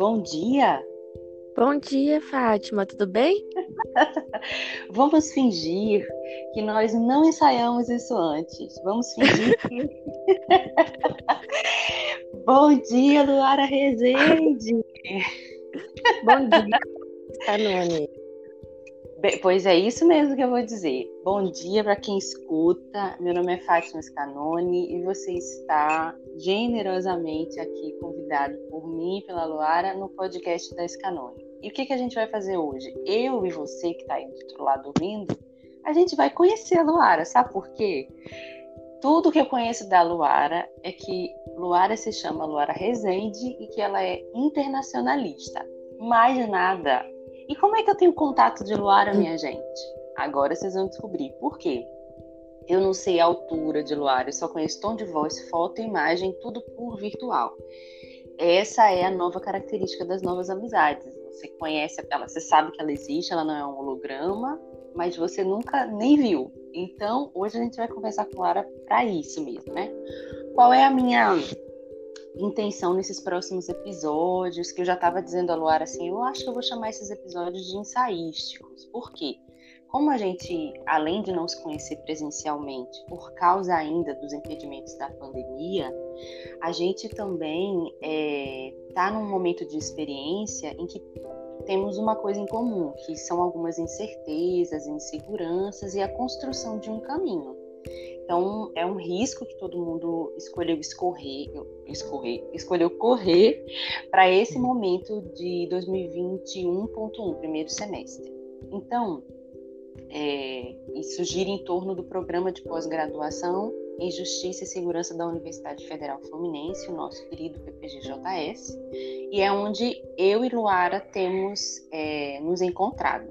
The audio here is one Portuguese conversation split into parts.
bom dia. Bom dia, Fátima, tudo bem? Vamos fingir que nós não ensaiamos isso antes. Vamos fingir que. bom dia, Luara Rezende. Bom dia, Canone. Pois é isso mesmo que eu vou dizer. Bom dia para quem escuta. Meu nome é Fátima Scanoni e você está generosamente aqui convidado por mim e pela Luara no podcast da Scanoni. E o que, que a gente vai fazer hoje? Eu e você que está aí do outro lado ouvindo, a gente vai conhecer a Luara. Sabe por quê? Tudo que eu conheço da Luara é que Luara se chama Luara Rezende e que ela é internacionalista. Mais nada. E como é que eu tenho contato de Luara, minha gente? Agora vocês vão descobrir. Por quê? Eu não sei a altura de Luara, eu só conheço tom de voz, foto imagem, tudo por virtual. Essa é a nova característica das novas amizades. Você conhece ela, você sabe que ela existe, ela não é um holograma, mas você nunca nem viu. Então, hoje a gente vai conversar com Luara para isso mesmo, né? Qual é a minha intenção nesses próximos episódios, que eu já estava dizendo a Luara assim, eu acho que eu vou chamar esses episódios de ensaísticos. Por quê? Como a gente, além de não se conhecer presencialmente, por causa ainda dos impedimentos da pandemia, a gente também está é, tá num momento de experiência em que temos uma coisa em comum, que são algumas incertezas, inseguranças e a construção de um caminho. Então, é um risco que todo mundo escolheu escorrer, escorrer escolheu correr para esse momento de 2021.1, primeiro semestre. Então, é, isso gira em torno do programa de pós-graduação em Justiça e Segurança da Universidade Federal Fluminense, o nosso querido PPGJS, e é onde eu e Luara temos é, nos encontrado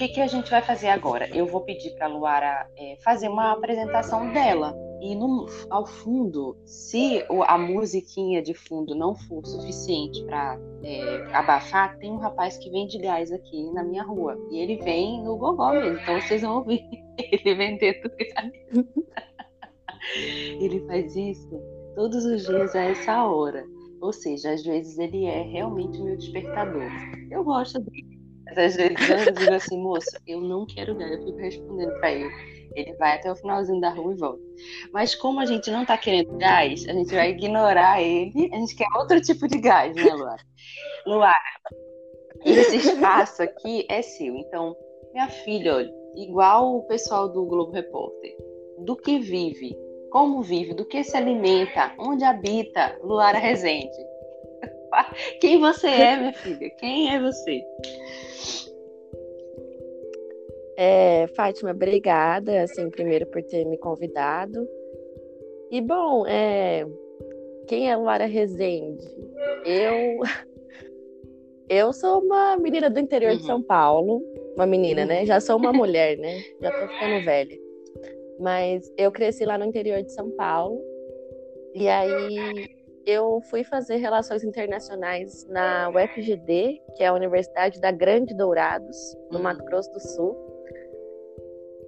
que, que a gente vai fazer agora? Eu vou pedir para a Luara é, fazer uma apresentação dela. E no, ao fundo, se a musiquinha de fundo não for suficiente para é, abafar, tem um rapaz que vende gás aqui na minha rua. E ele vem no gogó mesmo. Então vocês vão ouvir ele vendendo gás. ele faz isso todos os dias a essa hora. Ou seja, às vezes ele é realmente meu despertador. Eu gosto dele às vezes eu digo assim, moço, eu não quero gás, eu fico respondendo para ele. Ele vai até o finalzinho da rua e volta. Mas como a gente não tá querendo gás, a gente vai ignorar ele, a gente quer outro tipo de gás, né, Luara? Luara, esse espaço aqui é seu. Então, minha filha, olha, igual o pessoal do Globo Repórter, do que vive, como vive, do que se alimenta, onde habita Luara Rezende. Quem você é, minha filha? Quem é você? É, Fátima, obrigada, assim, primeiro por ter me convidado. E bom, é, quem é Lara Rezende? Eu eu sou uma menina do interior uhum. de São Paulo, uma menina, né? Já sou uma mulher, né? Já tô ficando velha. Mas eu cresci lá no interior de São Paulo. E aí eu fui fazer relações internacionais na UFGD, que é a Universidade da Grande Dourados, no uhum. Mato Grosso do Sul.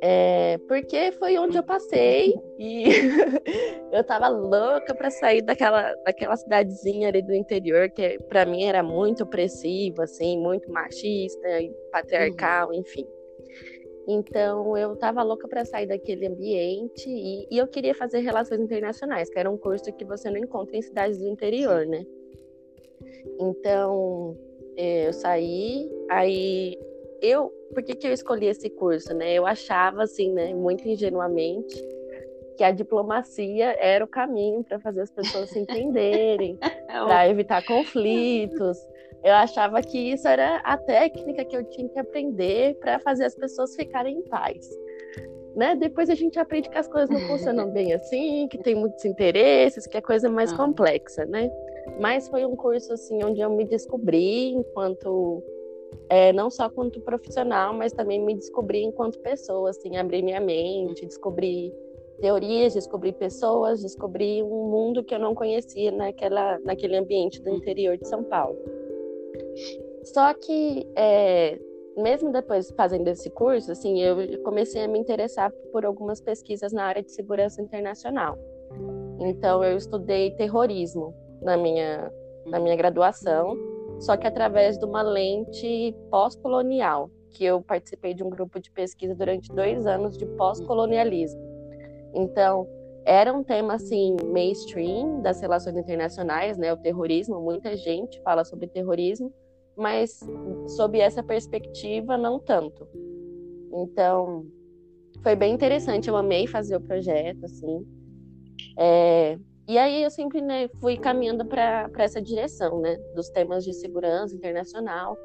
É, porque foi onde eu passei e eu tava louca para sair daquela, daquela cidadezinha ali do interior, que para mim era muito opressiva, assim, muito machista e patriarcal, uhum. enfim. Então eu tava louca para sair daquele ambiente e, e, eu queria fazer relações internacionais, que era um curso que você não encontra em cidades do interior, né? Então é, eu saí, aí eu por que, que eu escolhi esse curso, né? Eu achava, assim, né, muito ingenuamente, que a diplomacia era o caminho para fazer as pessoas se entenderem, para evitar conflitos. Eu achava que isso era a técnica que eu tinha que aprender para fazer as pessoas ficarem em paz. Né? Depois a gente aprende que as coisas não funcionam bem assim, que tem muitos interesses, que a coisa é mais ah. complexa, né? Mas foi um curso assim onde eu me descobri enquanto é, não só quanto profissional, mas também me descobri enquanto pessoa, assim, abrir minha mente, descobrir teorias, descobrir pessoas, descobrir um mundo que eu não conhecia naquela, naquele ambiente do interior de São Paulo. Só que, é, mesmo depois fazendo esse curso, assim, eu comecei a me interessar por algumas pesquisas na área de segurança internacional. Então, eu estudei terrorismo na minha na minha graduação, só que através de uma lente pós-colonial, que eu participei de um grupo de pesquisa durante dois anos de pós-colonialismo. Então, era um tema assim mainstream das relações internacionais, né, o terrorismo, muita gente fala sobre terrorismo, mas sob essa perspectiva não tanto. Então, foi bem interessante, eu amei fazer o projeto, assim. É, e aí eu sempre né, fui caminhando para essa direção, né, dos temas de segurança internacional.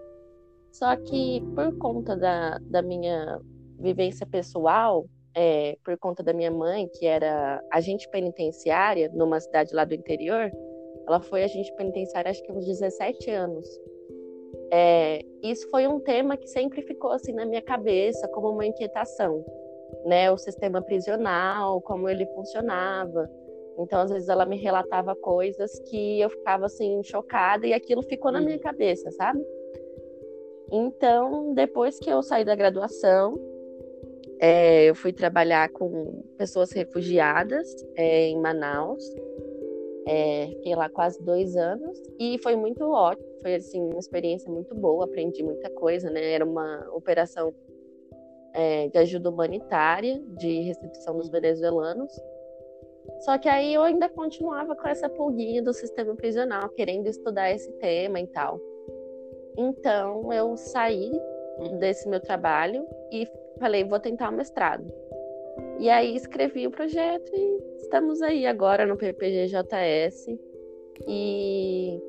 Só que por conta da, da minha vivência pessoal, é, por conta da minha mãe, que era agente penitenciária numa cidade lá do interior, ela foi agente penitenciária acho que uns 17 anos. É, isso foi um tema que sempre ficou assim na minha cabeça como uma inquietação, né? O sistema prisional, como ele funcionava. Então, às vezes ela me relatava coisas que eu ficava assim chocada e aquilo ficou na minha uhum. cabeça, sabe? Então, depois que eu saí da graduação, é, eu fui trabalhar com pessoas refugiadas é, em Manaus. É, fiquei lá quase dois anos e foi muito ótimo. Foi assim uma experiência muito boa. Aprendi muita coisa, né? Era uma operação é, de ajuda humanitária, de recepção dos venezuelanos. Só que aí eu ainda continuava com essa pulguinha do sistema prisional, querendo estudar esse tema e tal. Então eu saí desse meu trabalho e falei, vou tentar o mestrado. E aí escrevi o projeto e estamos aí agora no PPGJS. E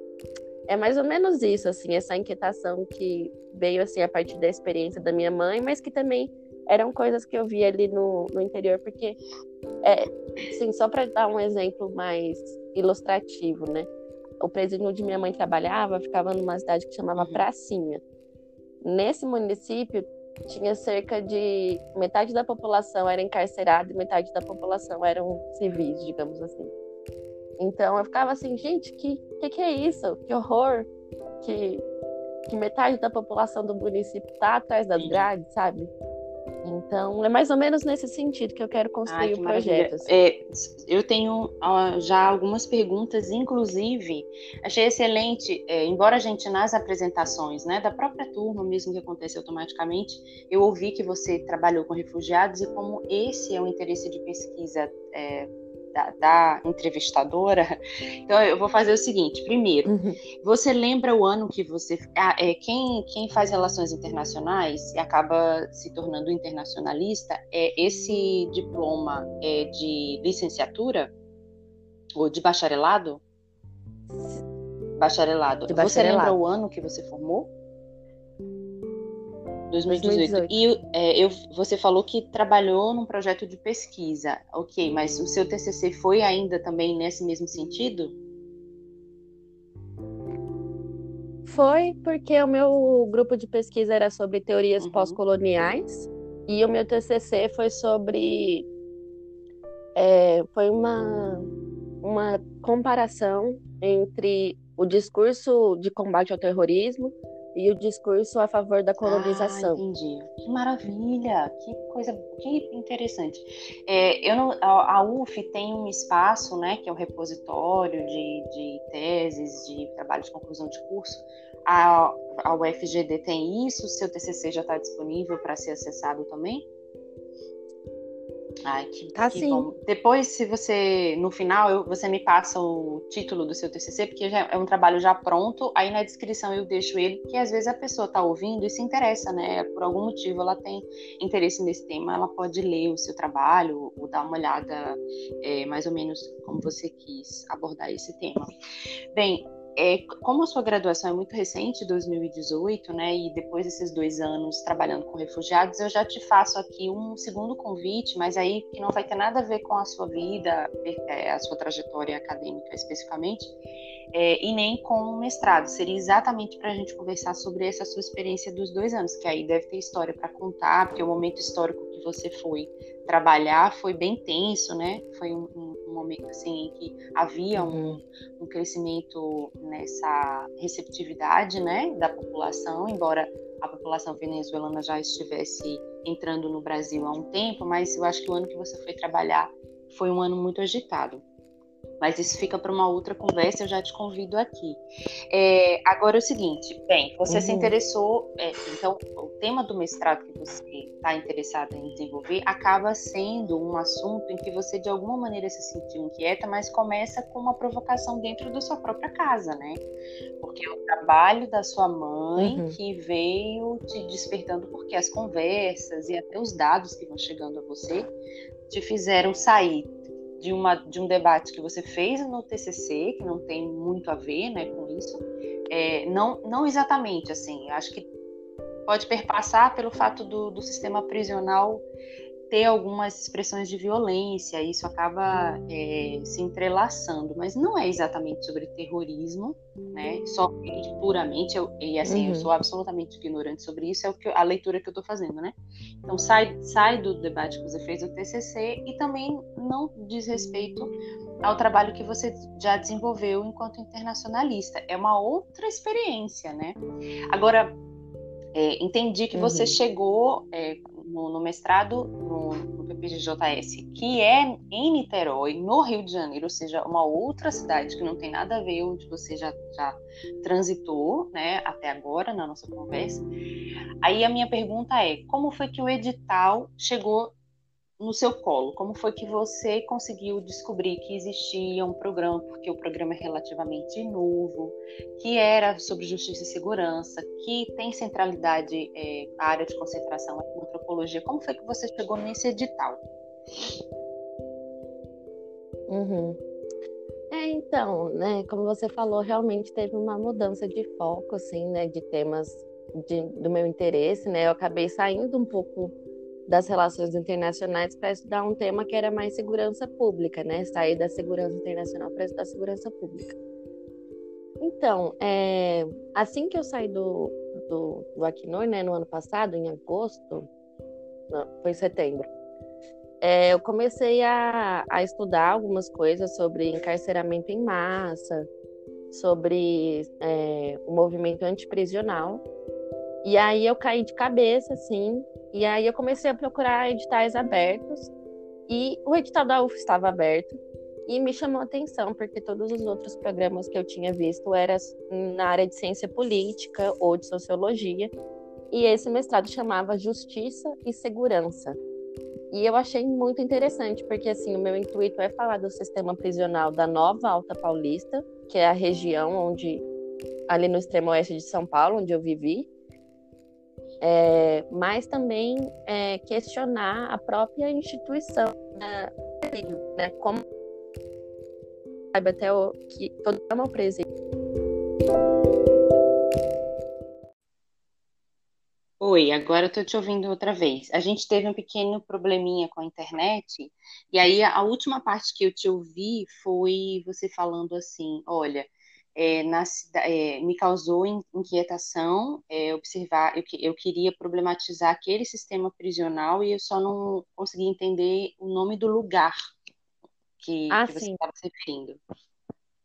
é mais ou menos isso, assim, essa inquietação que veio assim a partir da experiência da minha mãe, mas que também eram coisas que eu via ali no, no interior, porque, é, assim, só para dar um exemplo mais ilustrativo, né? O presídio onde minha mãe trabalhava ficava numa cidade que chamava uhum. Pracinha. Nesse município tinha cerca de metade da população era encarcerada e metade da população eram civis, digamos assim. Então eu ficava assim, gente, que que, que é isso? Que horror! Que, que metade da população do município tá atrás das grades, sabe? Então, é mais ou menos nesse sentido que eu quero construir que o projeto. Assim. É, eu tenho uh, já algumas perguntas, inclusive, achei excelente, é, embora a gente nas apresentações né, da própria turma, mesmo que acontece automaticamente, eu ouvi que você trabalhou com refugiados e como esse é um interesse de pesquisa é, da, da, entrevistadora. Então eu vou fazer o seguinte: primeiro, uhum. você lembra o ano que você. Ah, é, quem, quem faz relações internacionais e acaba se tornando internacionalista, é esse diploma é de licenciatura ou de bacharelado? Bacharelado. De bacharelado. Você lembra o ano que você formou? 2018. 2018. E é, eu, você falou que trabalhou num projeto de pesquisa. Ok, mas o seu TCC foi ainda também nesse mesmo sentido? Foi porque o meu grupo de pesquisa era sobre teorias uhum. pós-coloniais e o meu TCC foi sobre é, foi uma uma comparação entre o discurso de combate ao terrorismo e o discurso a favor da colonização. Ah, entendi. Que maravilha, que coisa, que interessante. É, eu não, a, a, UF tem um espaço, né, que é o um repositório de, de teses, de trabalho de conclusão de curso. A, a UFGD tem isso? Seu TCC já está disponível para ser acessado também? Ai, que, tá que sim. Bom. Depois, se você, no final, eu, você me passa o título do seu TCC, porque já é um trabalho já pronto, aí na descrição eu deixo ele, porque às vezes a pessoa está ouvindo e se interessa, né? Por algum motivo ela tem interesse nesse tema, ela pode ler o seu trabalho ou dar uma olhada é, mais ou menos como você quis abordar esse tema. Bem, é, como a sua graduação é muito recente, 2018, né, e depois desses dois anos trabalhando com refugiados, eu já te faço aqui um segundo convite, mas aí que não vai ter nada a ver com a sua vida, é, a sua trajetória acadêmica especificamente, é, e nem com o mestrado. Seria exatamente para a gente conversar sobre essa sua experiência dos dois anos, que aí deve ter história para contar, porque o momento histórico que você foi trabalhar foi bem tenso, né? Foi um, um, um momento assim em que havia um, uhum. um, crescimento nessa receptividade, né, da população, embora a população venezuelana já estivesse entrando no Brasil há um tempo, mas eu acho que o ano que você foi trabalhar foi um ano muito agitado. Mas isso fica para uma outra conversa, eu já te convido aqui. É, agora é o seguinte, bem, você uhum. se interessou, é, então o tema do mestrado que você está interessado em desenvolver acaba sendo um assunto em que você de alguma maneira se sentiu inquieta, mas começa com uma provocação dentro da sua própria casa, né? Porque é o trabalho da sua mãe uhum. que veio te despertando, porque as conversas e até os dados que vão chegando a você te fizeram sair de, uma, de um debate que você fez no TCC, que não tem muito a ver né, com isso. É, não, não exatamente, assim, acho que pode perpassar pelo fato do, do sistema prisional ter algumas expressões de violência, isso acaba é, se entrelaçando, mas não é exatamente sobre terrorismo, né? Só puramente, eu, e assim, uhum. eu sou absolutamente ignorante sobre isso, é o que a leitura que eu estou fazendo, né? Então sai, sai do debate que você fez do TCC e também não diz respeito ao trabalho que você já desenvolveu enquanto internacionalista. É uma outra experiência, né? Agora, é, entendi que uhum. você chegou é, no, no mestrado no, no PPGJS, que é em Niterói, no Rio de Janeiro, ou seja, uma outra cidade que não tem nada a ver onde você já, já transitou, né, até agora na nossa conversa. Aí a minha pergunta é: como foi que o edital chegou no seu colo? Como foi que você conseguiu descobrir que existia um programa, porque o programa é relativamente novo, que era sobre justiça e segurança, que tem centralidade é, a área de concentração em antropologia? Como foi que você chegou nesse edital? Uhum. É, então, né, como você falou, realmente teve uma mudança de foco, assim, né, de temas de, do meu interesse, né, eu acabei saindo um pouco das relações internacionais para estudar um tema que era mais segurança pública, né? Sair da segurança internacional para estudar segurança pública. Então, é, assim que eu saí do, do, do né, no ano passado, em agosto, não, foi em setembro, é, eu comecei a, a estudar algumas coisas sobre encarceramento em massa, sobre é, o movimento antiprisional. E aí eu caí de cabeça, assim, e aí eu comecei a procurar editais abertos e o edital da UF estava aberto e me chamou a atenção porque todos os outros programas que eu tinha visto eram na área de ciência política ou de sociologia e esse mestrado chamava Justiça e Segurança. E eu achei muito interessante, porque assim, o meu intuito é falar do sistema prisional da Nova Alta Paulista, que é a região onde ali no extremo oeste de São Paulo, onde eu vivi, é, mas também é, questionar a própria instituição, né, né como até o, que todo é uma presídio. Oi, agora eu tô te ouvindo outra vez. A gente teve um pequeno probleminha com a internet, e aí a última parte que eu te ouvi foi você falando assim: olha, é, na, é, me causou inquietação é, observar, eu, eu queria problematizar aquele sistema prisional e eu só não consegui entender o nome do lugar que, ah, que você estava se referindo.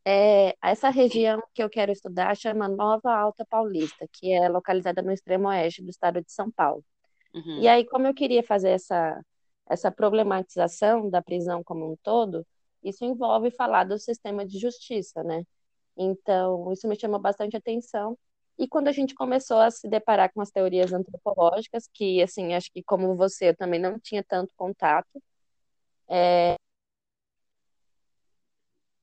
É, essa região que eu quero estudar chama Nova Alta Paulista, que é localizada no extremo oeste do estado de São Paulo. Uhum. E aí, como eu queria fazer essa, essa problematização da prisão como um todo, isso envolve falar do sistema de justiça, né? Então, isso me chamou bastante atenção. E quando a gente começou a se deparar com as teorias antropológicas, que, assim, acho que como você, eu também não tinha tanto contato, é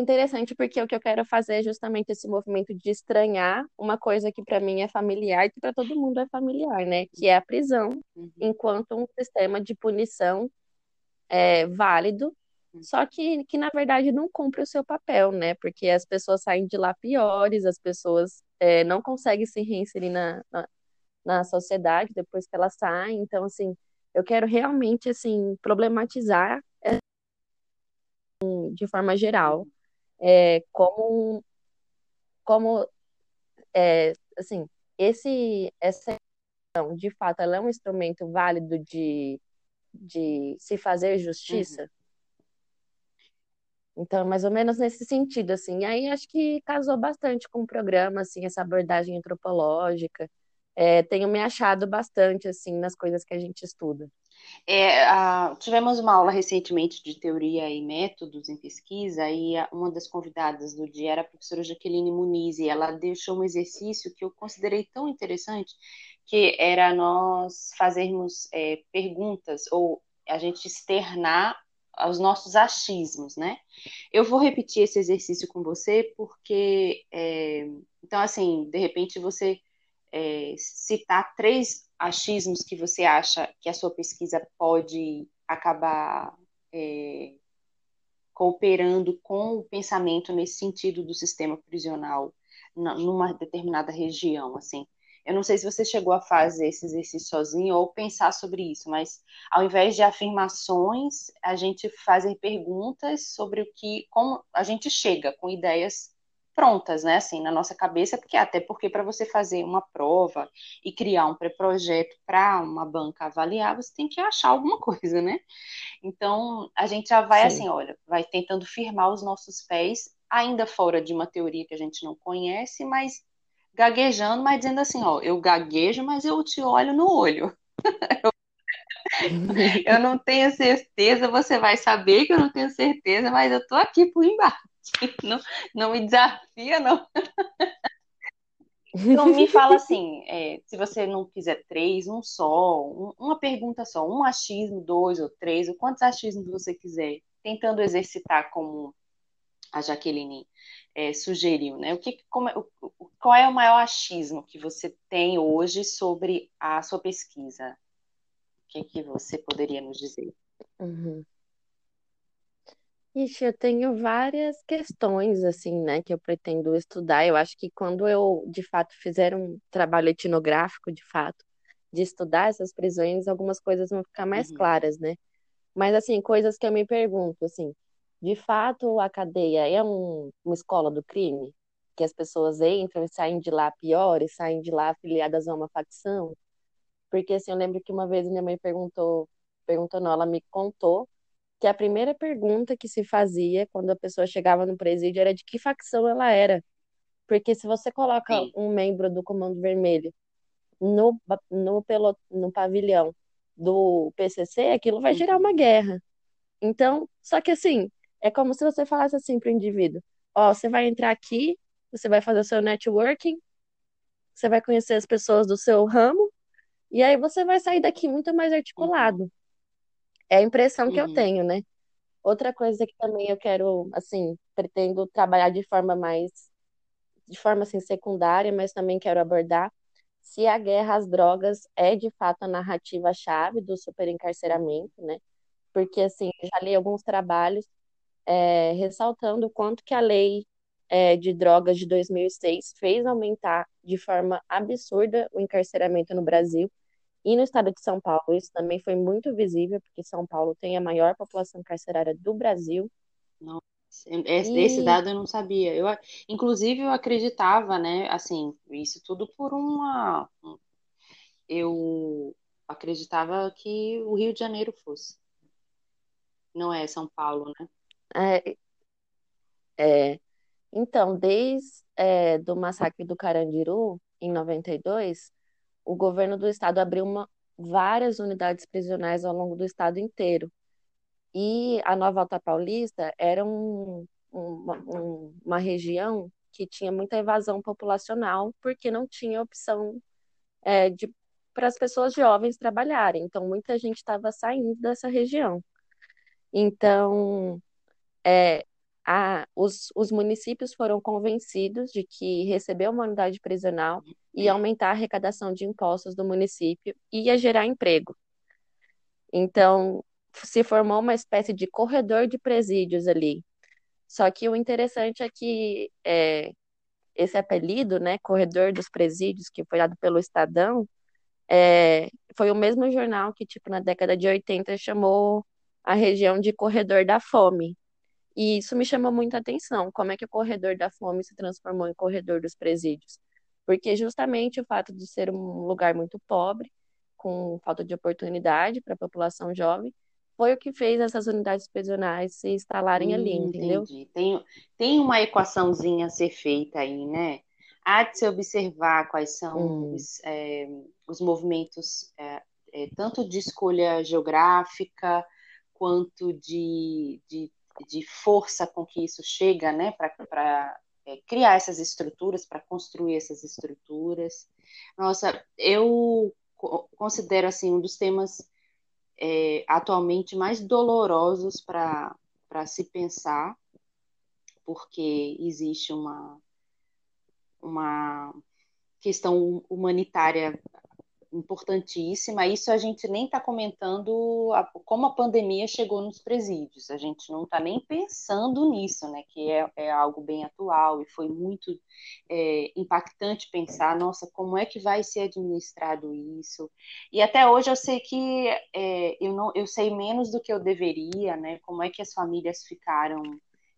interessante porque o que eu quero fazer é justamente esse movimento de estranhar uma coisa que para mim é familiar e que para todo mundo é familiar, né? Que é a prisão, uhum. enquanto um sistema de punição é, válido só que, que, na verdade, não cumpre o seu papel, né? Porque as pessoas saem de lá piores, as pessoas é, não conseguem se reinserir na, na, na, sociedade depois que elas saem. Então, assim, eu quero realmente, assim, problematizar de forma geral é, como, como é, assim, esse, essa de fato, ela é um instrumento válido de, de se fazer justiça? Uhum. Então, mais ou menos nesse sentido, assim. E aí acho que casou bastante com o programa, assim, essa abordagem antropológica. É, tenho me achado bastante, assim, nas coisas que a gente estuda. É, a, tivemos uma aula recentemente de teoria e métodos em pesquisa, e uma das convidadas do dia era a professora Jaqueline Muniz, e ela deixou um exercício que eu considerei tão interessante, que era nós fazermos é, perguntas, ou a gente externar os nossos achismos, né? Eu vou repetir esse exercício com você, porque, é, então, assim, de repente você é, citar três achismos que você acha que a sua pesquisa pode acabar é, cooperando com o pensamento nesse sentido do sistema prisional numa determinada região, assim. Eu não sei se você chegou a fazer esse exercício sozinho ou pensar sobre isso, mas ao invés de afirmações, a gente fazer perguntas sobre o que, como a gente chega com ideias prontas, né, assim, na nossa cabeça, porque até porque para você fazer uma prova e criar um pré-projeto para uma banca avaliar, você tem que achar alguma coisa, né? Então, a gente já vai Sim. assim, olha, vai tentando firmar os nossos pés, ainda fora de uma teoria que a gente não conhece, mas gaguejando, mas dizendo assim, ó, eu gaguejo, mas eu te olho no olho. eu não tenho certeza, você vai saber que eu não tenho certeza, mas eu tô aqui por embaixo. Não, não me desafia, não. Então me fala assim, é, se você não quiser três, um só, um, uma pergunta só, um achismo, dois ou três, ou quantos achismos você quiser, tentando exercitar como a Jaqueline é, sugeriu, né? O que, como, é, qual é o maior achismo que você tem hoje sobre a sua pesquisa? O que, que você poderia nos dizer? Uhum. Ixi, eu tenho várias questões, assim, né, que eu pretendo estudar. Eu acho que quando eu, de fato, fizer um trabalho etnográfico, de fato, de estudar essas prisões, algumas coisas vão ficar mais uhum. claras, né? Mas, assim, coisas que eu me pergunto, assim, de fato, a cadeia é um, uma escola do crime? Que as pessoas entram e saem de lá piores, saem de lá afiliadas a uma facção? Porque, assim, eu lembro que uma vez minha mãe perguntou, perguntou não, ela me contou que a primeira pergunta que se fazia quando a pessoa chegava no presídio era de que facção ela era. Porque se você coloca Sim. um membro do Comando Vermelho no, no, pelot, no pavilhão do PCC, aquilo vai gerar uma guerra. Então, só que assim, é como se você falasse assim para o indivíduo: Ó, você vai entrar aqui, você vai fazer o seu networking, você vai conhecer as pessoas do seu ramo, e aí você vai sair daqui muito mais articulado. É a impressão uhum. que eu uhum. tenho, né? Outra coisa que também eu quero, assim, pretendo trabalhar de forma mais, de forma assim, secundária, mas também quero abordar se a guerra às drogas é de fato a narrativa-chave do superencarceramento, né? Porque, assim, já li alguns trabalhos é, ressaltando o quanto que a lei é, de drogas de 2006 fez aumentar de forma absurda o encarceramento no Brasil e no estado de São Paulo, isso também foi muito visível, porque São Paulo tem a maior população carcerária do Brasil. Nossa, esse, e... esse dado eu não sabia. Eu, inclusive, eu acreditava, né? Assim, isso tudo por uma. Eu acreditava que o Rio de Janeiro fosse. Não é São Paulo, né? É, é, então, desde é, do massacre do Carandiru, em 92, o governo do estado abriu uma, várias unidades prisionais ao longo do estado inteiro. E a Nova Alta Paulista era um, uma, um, uma região que tinha muita evasão populacional, porque não tinha opção é, de para as pessoas jovens trabalharem. Então, muita gente estava saindo dessa região. Então, é, a, os, os municípios foram convencidos de que receber uma unidade prisional ia aumentar a arrecadação de impostos do município e ia gerar emprego. Então, se formou uma espécie de corredor de presídios ali. Só que o interessante é que é, esse apelido, né, corredor dos presídios, que foi dado pelo Estadão, é, foi o mesmo jornal que, tipo, na década de 80 chamou a região de corredor da fome, e isso me chamou muita atenção, como é que o corredor da fome se transformou em corredor dos presídios. Porque justamente o fato de ser um lugar muito pobre, com falta de oportunidade para a população jovem, foi o que fez essas unidades prisionais se instalarem hum, ali, entendeu? Entendi. Tem, tem uma equaçãozinha a ser feita aí, né? Há de se observar quais são hum. os, é, os movimentos é, é, tanto de escolha geográfica, quanto de, de, de força com que isso chega, né, para é, criar essas estruturas, para construir essas estruturas. Nossa, eu considero assim um dos temas é, atualmente mais dolorosos para se pensar, porque existe uma, uma questão humanitária importantíssima. Isso a gente nem está comentando a, como a pandemia chegou nos presídios. A gente não está nem pensando nisso, né? Que é, é, algo bem atual e foi muito é, impactante pensar, nossa, como é que vai ser administrado isso? E até hoje eu sei que é, eu não, eu sei menos do que eu deveria, né? Como é que as famílias ficaram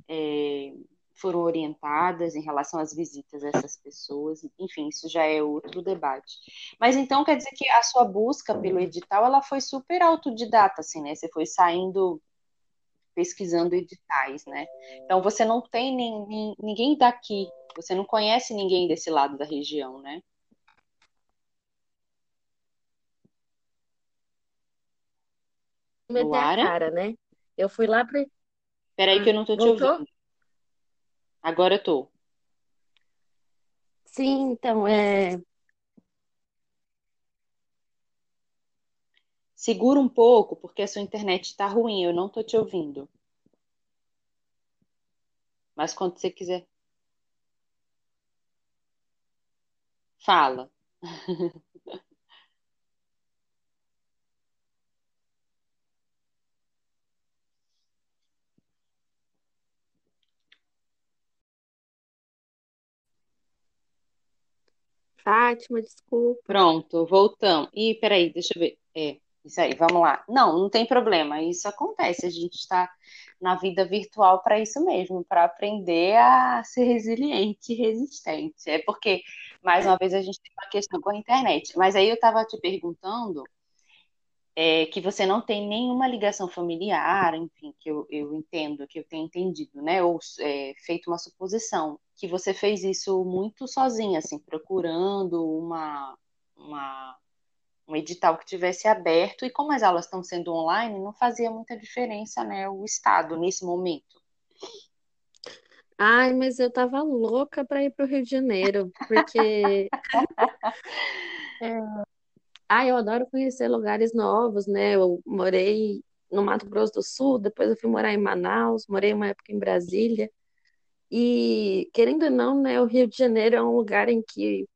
é, foram orientadas em relação às visitas dessas pessoas, enfim, isso já é outro debate. Mas então quer dizer que a sua busca pelo edital, ela foi super autodidata, assim, né? Você foi saindo pesquisando editais, né? Então você não tem nem, ninguém daqui, você não conhece ninguém desse lado da região, né? Meter a cara, né? Eu fui lá para. Peraí que eu não tô te Voltou? ouvindo. Agora eu tô. Sim, então, é. Segura um pouco, porque a sua internet está ruim, eu não tô te ouvindo. Mas quando você quiser. Fala. Fátima, desculpa. Pronto, voltamos. Ih, peraí, deixa eu ver. É, isso aí, vamos lá. Não, não tem problema, isso acontece. A gente está na vida virtual para isso mesmo, para aprender a ser resiliente e resistente. É porque, mais uma vez, a gente tem uma questão com a internet. Mas aí eu estava te perguntando é, que você não tem nenhuma ligação familiar, enfim, que eu, eu entendo, que eu tenho entendido, né? Ou é, feito uma suposição, que você fez isso muito sozinha, assim, procurando uma, uma, um edital que tivesse aberto, e como as aulas estão sendo online, não fazia muita diferença, né, o Estado nesse momento. Ai, mas eu tava louca para ir para o Rio de Janeiro, porque é, ah, eu adoro conhecer lugares novos, né? Eu morei no Mato Grosso do Sul, depois eu fui morar em Manaus, morei uma época em Brasília. E, querendo ou não, né, o Rio de Janeiro é um lugar em que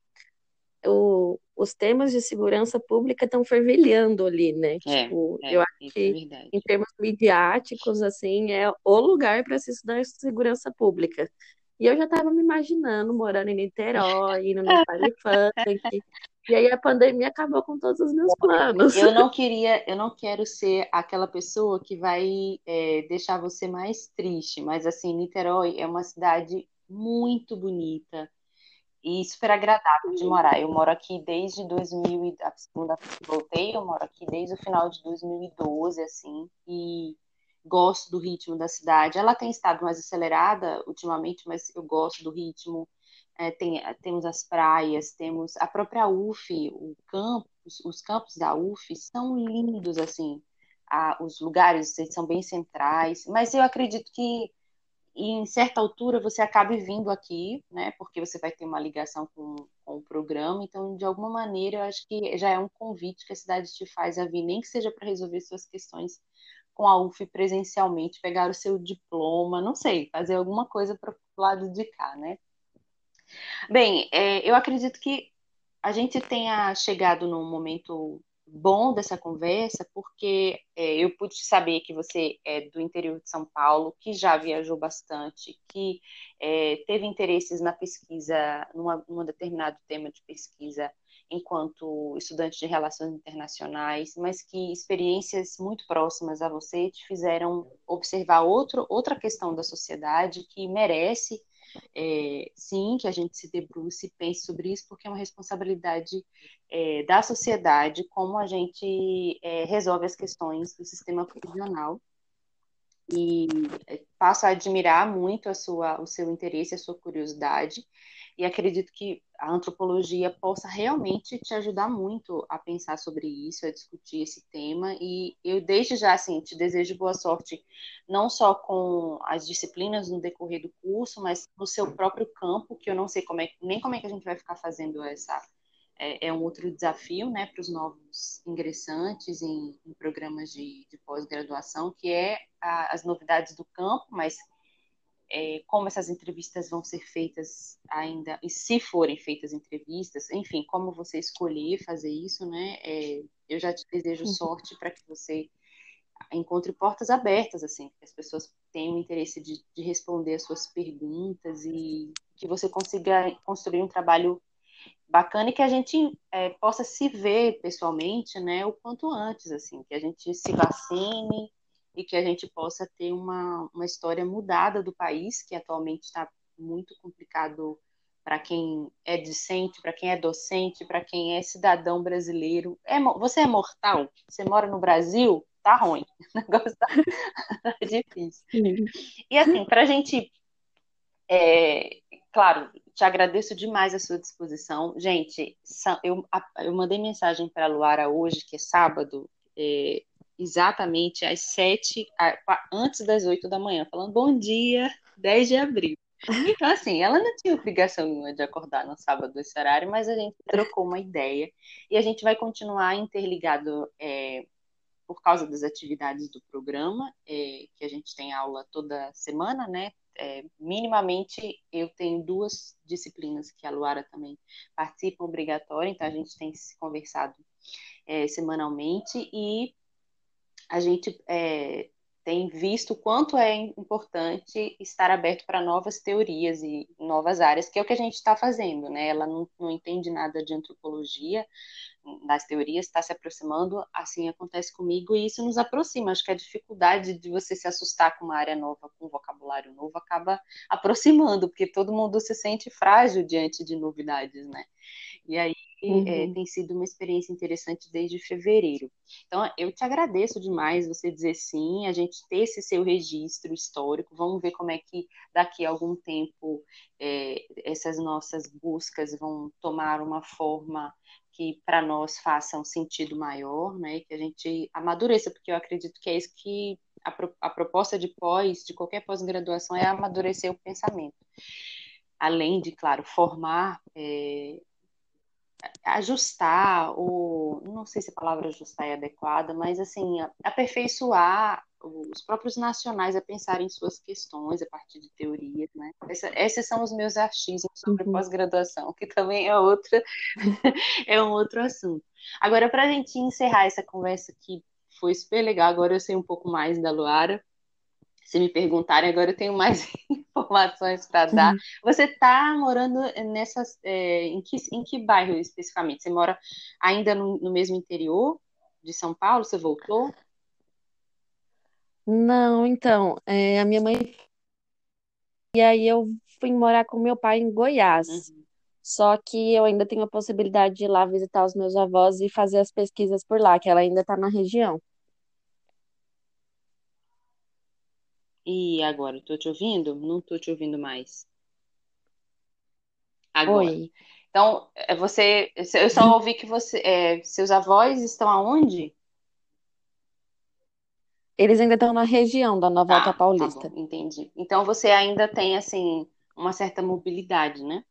o, os temas de segurança pública estão fervilhando ali, né? É, tipo, é, eu acho que, é em termos midiáticos, assim, é o lugar para se estudar segurança pública. E eu já estava me imaginando morando em Niterói, indo no funk, e aí a pandemia acabou com todos os meus planos. Eu não queria, eu não quero ser aquela pessoa que vai é, deixar você mais triste, mas assim, Niterói é uma cidade muito bonita e super agradável de morar. Eu moro aqui desde 2000, a segunda vez que voltei, eu moro aqui desde o final de 2012, assim, e gosto do ritmo da cidade. Ela tem estado mais acelerada ultimamente, mas eu gosto do ritmo é, tem, é, temos as praias, temos a própria UF, o campus, os campos da UF são lindos, assim, a, os lugares são bem centrais, mas eu acredito que em certa altura você acabe vindo aqui, né, porque você vai ter uma ligação com, com o programa, então, de alguma maneira, eu acho que já é um convite que a cidade te faz a vir, nem que seja para resolver suas questões com a UF presencialmente, pegar o seu diploma, não sei, fazer alguma coisa para o lado de cá, né? Bem, é, eu acredito que a gente tenha chegado num momento bom dessa conversa, porque é, eu pude saber que você é do interior de São Paulo, que já viajou bastante, que é, teve interesses na pesquisa, numa, num determinado tema de pesquisa, enquanto estudante de relações internacionais, mas que experiências muito próximas a você te fizeram observar outro, outra questão da sociedade que merece é, sim, que a gente se debruce e pense sobre isso, porque é uma responsabilidade é, da sociedade como a gente é, resolve as questões do sistema prisional. E é, passo a admirar muito a sua, o seu interesse, a sua curiosidade. E acredito que a antropologia possa realmente te ajudar muito a pensar sobre isso, a discutir esse tema. E eu, desde já, assim, te desejo boa sorte, não só com as disciplinas no decorrer do curso, mas no seu próprio campo, que eu não sei como é, nem como é que a gente vai ficar fazendo essa. É, é um outro desafio, né, para os novos ingressantes em, em programas de, de pós-graduação, que é a, as novidades do campo, mas é, como essas entrevistas vão ser feitas ainda, e se forem feitas entrevistas, enfim, como você escolher fazer isso, né? É, eu já te desejo sorte para que você encontre portas abertas, assim, que as pessoas tenham interesse de, de responder as suas perguntas e que você consiga construir um trabalho bacana e que a gente é, possa se ver pessoalmente, né, o quanto antes, assim, que a gente se vacine, e que a gente possa ter uma, uma história mudada do país, que atualmente está muito complicado para quem é discente, para quem é docente, para quem é cidadão brasileiro. É, você é mortal? Você mora no Brasil? Tá ruim. O negócio tá, tá difícil. E assim, para a gente. É, claro, te agradeço demais a sua disposição. Gente, eu, eu mandei mensagem para a Luara hoje, que é sábado, é, exatamente às sete, antes das oito da manhã, falando bom dia, 10 de abril. Então, assim, ela não tinha obrigação nenhuma de acordar no sábado esse horário, mas a gente trocou uma ideia e a gente vai continuar interligado é, por causa das atividades do programa, é, que a gente tem aula toda semana, né? É, minimamente eu tenho duas disciplinas que a Luara também participa obrigatória, então a gente tem se conversado é, semanalmente e a gente é, tem visto o quanto é importante estar aberto para novas teorias e novas áreas, que é o que a gente está fazendo, né? Ela não, não entende nada de antropologia, das teorias, está se aproximando, assim acontece comigo, e isso nos aproxima. Acho que a dificuldade de você se assustar com uma área nova, com um vocabulário novo, acaba aproximando, porque todo mundo se sente frágil diante de novidades, né? E aí uhum. é, tem sido uma experiência interessante desde fevereiro. Então, eu te agradeço demais você dizer sim, a gente ter esse seu registro histórico. Vamos ver como é que daqui a algum tempo é, essas nossas buscas vão tomar uma forma que para nós faça um sentido maior, né? Que a gente amadureça, porque eu acredito que é isso que a, a proposta de pós, de qualquer pós-graduação, é amadurecer o pensamento além de, claro, formar é, ajustar, ou não sei se a palavra ajustar é adequada, mas assim, aperfeiçoar os próprios nacionais a pensar em suas questões a partir de teorias, né? Essa, esses são os meus achismos sobre uhum. pós-graduação, que também é outra é um outro assunto. Agora, para a gente encerrar essa conversa que foi super legal, agora eu sei um pouco mais da Luara, se me perguntarem, agora eu tenho mais informações para dar. Uhum. Você está morando nessas. É, em, que, em que bairro especificamente? Você mora ainda no, no mesmo interior de São Paulo? Você voltou? Não, então, é, a minha mãe. E aí eu fui morar com meu pai em Goiás. Uhum. Só que eu ainda tenho a possibilidade de ir lá visitar os meus avós e fazer as pesquisas por lá, que ela ainda está na região. E agora, estou te ouvindo? Não estou te ouvindo mais. Agora. Oi. Então, é, você, eu só ouvi que você, é, seus avós estão aonde? Eles ainda estão na região da Nova Alta tá, Paulista. Tá bom, entendi. Então você ainda tem assim uma certa mobilidade, né?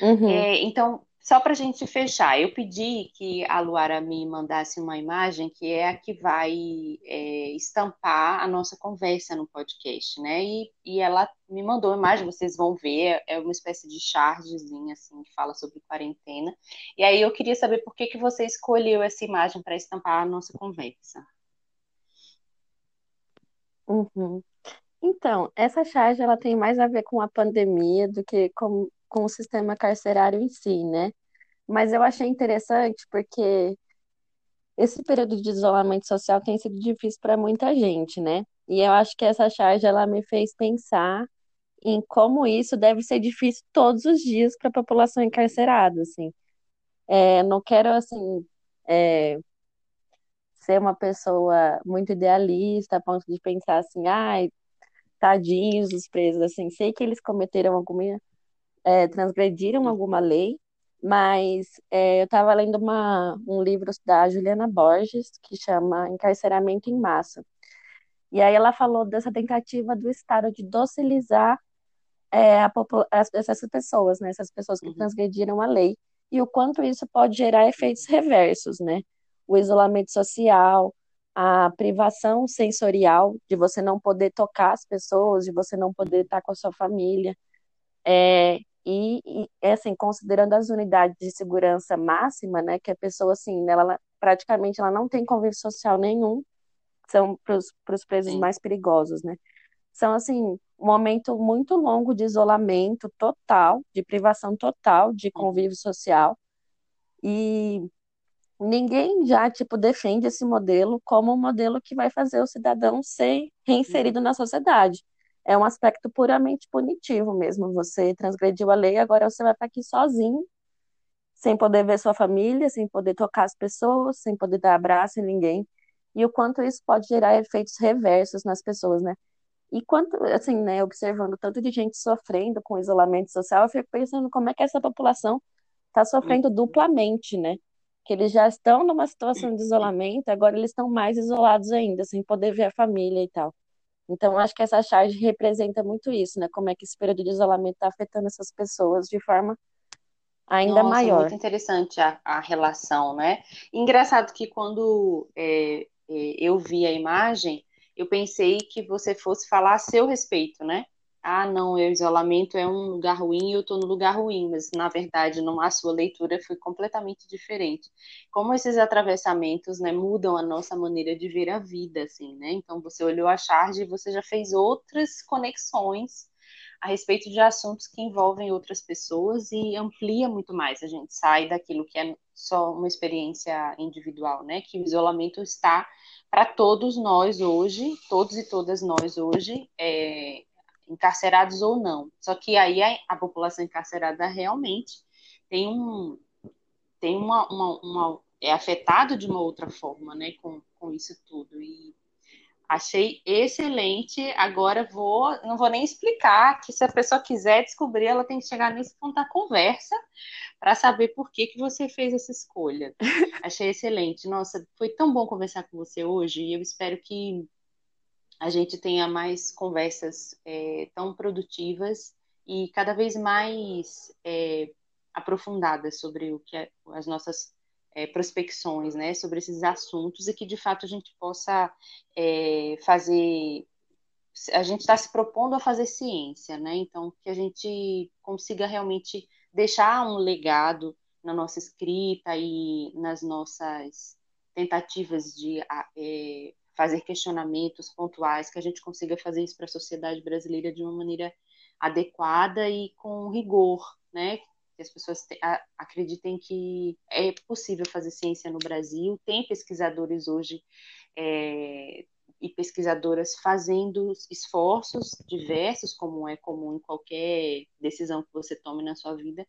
Uhum. É, então, só para a gente fechar, eu pedi que a Luara me mandasse uma imagem que é a que vai é, estampar a nossa conversa no podcast, né? E, e ela me mandou uma imagem, vocês vão ver, é uma espécie de chargezinha, assim, que fala sobre quarentena. E aí eu queria saber por que, que você escolheu essa imagem para estampar a nossa conversa. Uhum. Então, essa charge ela tem mais a ver com a pandemia do que com com o sistema carcerário em si, né? Mas eu achei interessante porque esse período de isolamento social tem sido difícil para muita gente, né? E eu acho que essa charge ela me fez pensar em como isso deve ser difícil todos os dias para a população encarcerada, assim. É, não quero assim é, ser uma pessoa muito idealista a ponto de pensar assim, ai, tadinhos os presos, assim, sei que eles cometeram alguma é, transgrediram alguma lei, mas é, eu estava lendo uma, um livro da Juliana Borges que chama Encarceramento em Massa. E aí ela falou dessa tentativa do Estado de docilizar é, a, essas pessoas, né, essas pessoas que uhum. transgrediram a lei, e o quanto isso pode gerar efeitos reversos, né? O isolamento social, a privação sensorial de você não poder tocar as pessoas, de você não poder estar com a sua família. É, e, e, assim, considerando as unidades de segurança máxima, né, que a pessoa, assim, ela praticamente ela não tem convívio social nenhum, são para os presos Sim. mais perigosos, né? São, assim, um momento muito longo de isolamento total, de privação total de convívio social, e ninguém já, tipo, defende esse modelo como um modelo que vai fazer o cidadão ser reinserido na sociedade. É um aspecto puramente punitivo mesmo. Você transgrediu a lei, agora você vai estar aqui sozinho, sem poder ver sua família, sem poder tocar as pessoas, sem poder dar abraço em ninguém e o quanto isso pode gerar efeitos reversos nas pessoas, né? E quanto, assim, né, observando tanto de gente sofrendo com isolamento social, eu fico pensando como é que essa população está sofrendo uhum. duplamente, né? Que eles já estão numa situação de isolamento, agora eles estão mais isolados ainda, sem poder ver a família e tal. Então, acho que essa charge representa muito isso, né? Como é que esse período de isolamento está afetando essas pessoas de forma ainda Nossa, maior. Muito interessante a, a relação, né? Engraçado que quando é, é, eu vi a imagem, eu pensei que você fosse falar a seu respeito, né? Ah, não, o isolamento é um lugar ruim e eu estou no lugar ruim, mas na verdade, não, a sua leitura foi completamente diferente. Como esses atravessamentos, né, mudam a nossa maneira de ver a vida, assim, né? Então, você olhou a charge e você já fez outras conexões a respeito de assuntos que envolvem outras pessoas e amplia muito mais. A gente sai daquilo que é só uma experiência individual, né? Que o isolamento está para todos nós hoje, todos e todas nós hoje, é, encarcerados ou não. Só que aí a, a, população encarcerada realmente tem um tem uma, uma, uma é afetado de uma outra forma, né? Com, com isso tudo e Achei excelente. Agora vou, não vou nem explicar, que se a pessoa quiser descobrir, ela tem que chegar nesse ponto da conversa para saber por que, que você fez essa escolha. Achei excelente. Nossa, foi tão bom conversar com você hoje e eu espero que a gente tenha mais conversas é, tão produtivas e cada vez mais é, aprofundadas sobre o que é, as nossas é, prospecções né, sobre esses assuntos e que de fato a gente possa é, fazer. A gente está se propondo a fazer ciência, né? Então, que a gente consiga realmente deixar um legado na nossa escrita e nas nossas tentativas de é, fazer questionamentos pontuais, que a gente consiga fazer isso para a sociedade brasileira de uma maneira adequada e com rigor, né? que as pessoas te, a, acreditem que é possível fazer ciência no Brasil. Tem pesquisadores hoje é, e pesquisadoras fazendo esforços diversos, como é comum em qualquer decisão que você tome na sua vida,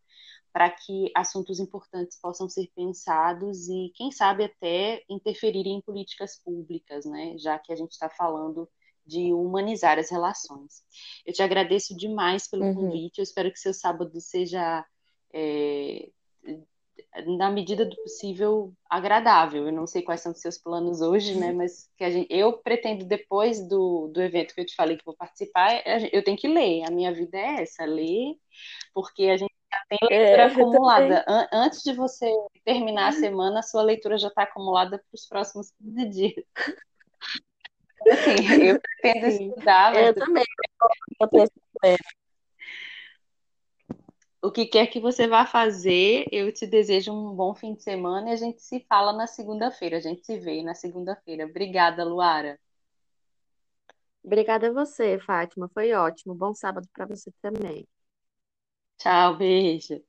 para que assuntos importantes possam ser pensados e, quem sabe, até interferir em políticas públicas, né? já que a gente está falando de humanizar as relações. Eu te agradeço demais pelo uhum. convite, eu espero que seu sábado seja é, na medida do possível, agradável. Eu não sei quais são os seus planos hoje, né? Mas que a gente, eu pretendo, depois do, do evento que eu te falei que vou participar, eu tenho que ler. A minha vida é essa, ler, porque a gente já tem é, leitura é, acumulada. An antes de você terminar a semana, a sua leitura já está acumulada para os próximos 15 dias. Assim, eu pretendo Sim. estudar. Eu também. Eu o que quer que você vá fazer, eu te desejo um bom fim de semana e a gente se fala na segunda-feira. A gente se vê na segunda-feira. Obrigada, Luara. Obrigada a você, Fátima. Foi ótimo. Bom sábado para você também. Tchau, beijo.